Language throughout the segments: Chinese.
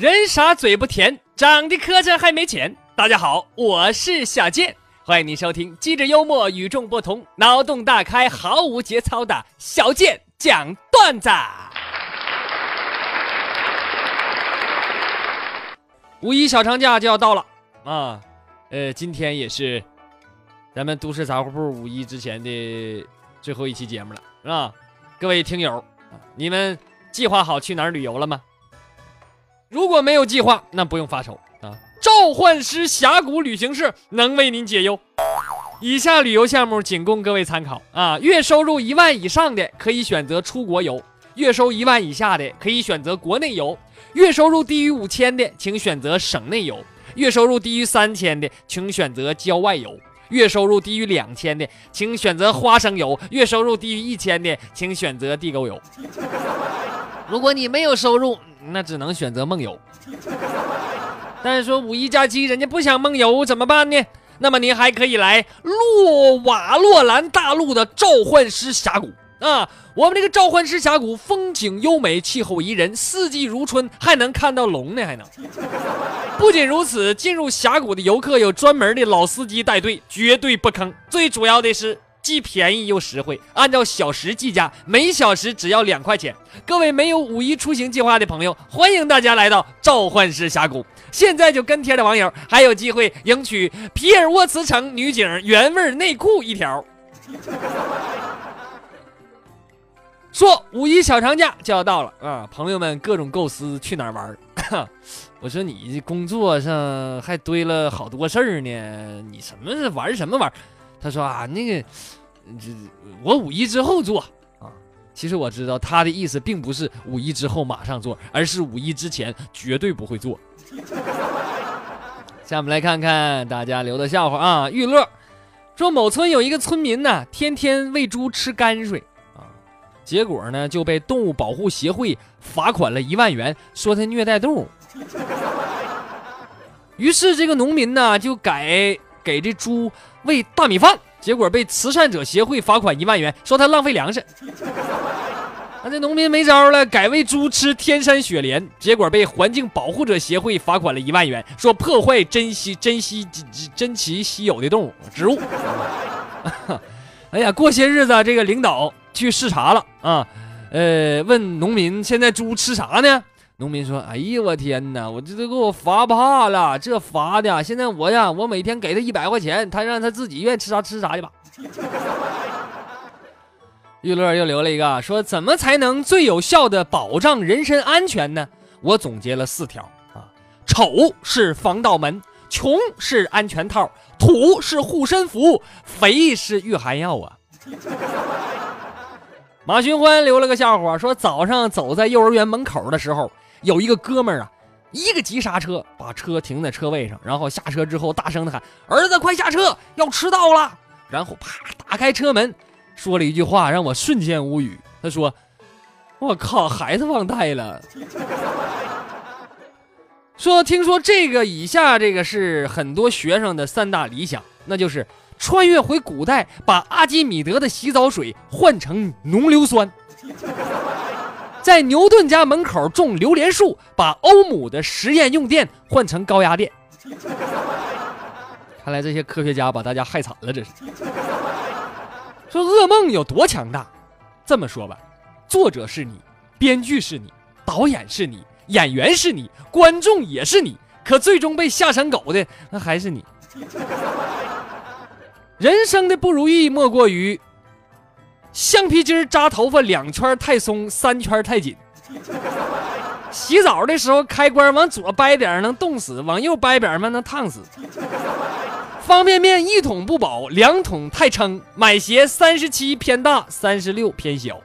人傻嘴不甜，长得磕碜还没钱。大家好，我是小健，欢迎您收听机智幽默、与众不同、脑洞大开、毫无节操的小健讲段子。五一小长假就要到了啊，呃，今天也是咱们都市杂货铺五一之前的最后一期节目了，是吧？各位听友，你们计划好去哪儿旅游了吗？如果没有计划，那不用发愁啊！召唤师峡谷旅行社能为您解忧。以下旅游项目仅供各位参考啊！月收入一万以上的可以选择出国游，月收一万以下的可以选择国内游，月收入低于五千的请选择省内游，月收入低于三千的请选择郊外游，月收入低于两千的请选择花生油，月收入低于一千的请选择地沟油。如果你没有收入，那只能选择梦游，但是说五一假期人家不想梦游怎么办呢？那么您还可以来洛瓦洛兰大陆的召唤师峡谷啊！我们这个召唤师峡谷风景优美，气候宜人，四季如春，还能看到龙呢，还能。不仅如此，进入峡谷的游客有专门的老司机带队，绝对不坑。最主要的是。既便宜又实惠，按照小时计价，每小时只要两块钱。各位没有五一出行计划的朋友，欢迎大家来到召唤师峡谷。现在就跟帖的网友还有机会赢取皮尔沃茨城女警原味内裤一条。说五一小长假就要到了啊，朋友们各种构思去哪儿玩 我说你工作上还堆了好多事儿呢，你什么玩什么玩？他说啊，那个。这我五一之后做啊，其实我知道他的意思并不是五一之后马上做，而是五一之前绝对不会做。下面来看看大家留的笑话啊，玉乐说某村有一个村民呢，天天喂猪吃泔水啊，结果呢就被动物保护协会罚款了一万元，说他虐待动物。于是这个农民呢就改给这猪喂大米饭。结果被慈善者协会罚款一万元，说他浪费粮食。那这农民没招了，改喂猪吃天山雪莲，结果被环境保护者协会罚款了一万元，说破坏珍稀珍稀珍奇稀有的动物植物。哎呀，过些日子这个领导去视察了啊，呃，问农民现在猪吃啥呢？农民说：“哎呀，我天哪！我这都给我罚怕了，这罚的！现在我呀，我每天给他一百块钱，他让他自己愿意吃啥吃啥去吧。”玉乐又留了一个说：“怎么才能最有效的保障人身安全呢？”我总结了四条啊：丑是防盗门，穷是安全套，土是护身符，肥是御寒药啊。马寻欢留了个笑话，说早上走在幼儿园门口的时候。有一个哥们儿啊，一个急刹车，把车停在车位上，然后下车之后大声的喊：“儿子，快下车，要迟到了！”然后啪打开车门，说了一句话让我瞬间无语。他说：“我靠，孩子忘带了。”说听说这个以下这个是很多学生的三大理想，那就是穿越回古代，把阿基米德的洗澡水换成浓硫酸。在牛顿家门口种榴莲树，把欧姆的实验用电换成高压电。看来这些科学家把大家害惨了，这是。说噩梦有多强大？这么说吧，作者是你，编剧是你，导演是你，演员是你，观众也是你，可最终被吓成狗的那还是你。人生的不如意莫过于。橡皮筋扎头发两圈太松，三圈太紧。洗澡的时候开关往左掰点能冻死，往右掰点嘛能烫死。方便面一桶不饱，两桶太撑。买鞋三十七偏大，三十六偏小。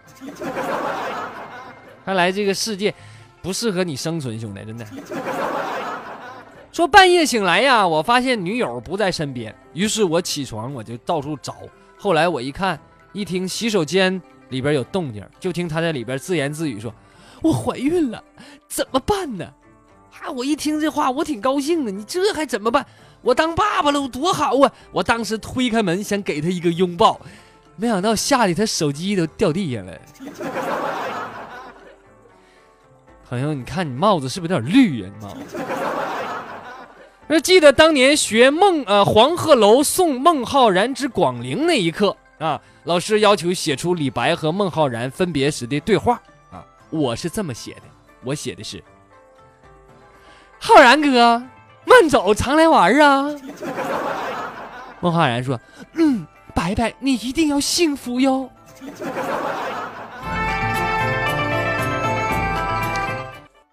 看来这个世界不适合你生存，兄弟，真的。说半夜醒来呀，我发现女友不在身边，于是我起床我就到处找。后来我一看。一听洗手间里边有动静，就听他在里边自言自语说：“我怀孕了，怎么办呢？”啊！我一听这话，我挺高兴的。你这还怎么办？我当爸爸了，我多好啊！我当时推开门想给他一个拥抱，没想到吓得他手机都掉地下了。朋友，你看你帽子是不是有点绿呀？你帽子。那记得当年学孟呃黄鹤楼送孟浩然之广陵那一刻啊，老师要求写出李白和孟浩然分别时的对话啊，我是这么写的，我写的是：浩然哥，慢走，常来玩啊。孟浩然说：“嗯，白白，你一定要幸福哟。”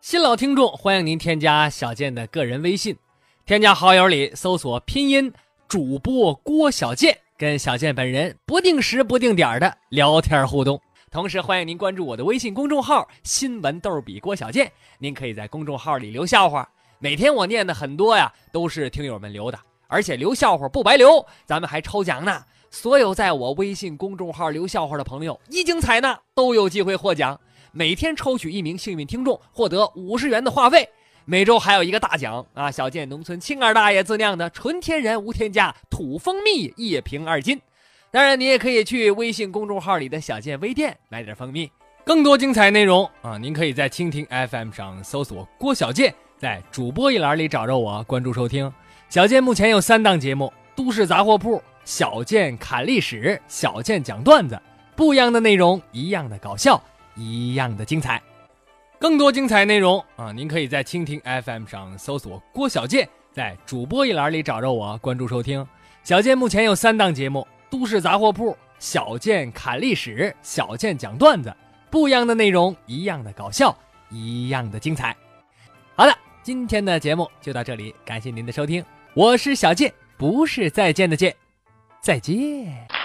新老听众，欢迎您添加小健的个人微信，添加好友里搜索拼音主播郭小健，跟小健本人不定时不定点的聊天互动。同时，欢迎您关注我的微信公众号“新闻逗比郭小健”，您可以在公众号里留笑话，每天我念的很多呀，都是听友们留的。而且留笑话不白留，咱们还抽奖呢！所有在我微信公众号留笑话的朋友，一经采纳都有机会获奖。每天抽取一名幸运听众，获得五十元的话费。每周还有一个大奖啊！小健农村青二大爷自酿的纯天然无添加土蜂蜜一瓶二斤。当然，你也可以去微信公众号里的小健微店买点蜂蜜。更多精彩内容啊，您可以在蜻蜓 FM 上搜索郭小健，在主播一栏里找着我，关注收听。小健目前有三档节目：《都市杂货铺》、《小健侃历史》、《小健讲段子》，不一样的内容，一样的搞笑，一样的精彩。更多精彩内容啊，您可以在蜻蜓 FM 上搜索郭小健，在主播一栏里找着我，关注收听。小健目前有三档节目：《都市杂货铺》、《小健侃历史》、《小健讲段子》，不一样的内容，一样的搞笑，一样的精彩。好的，今天的节目就到这里，感谢您的收听。我是小健，不是再见的见，再见。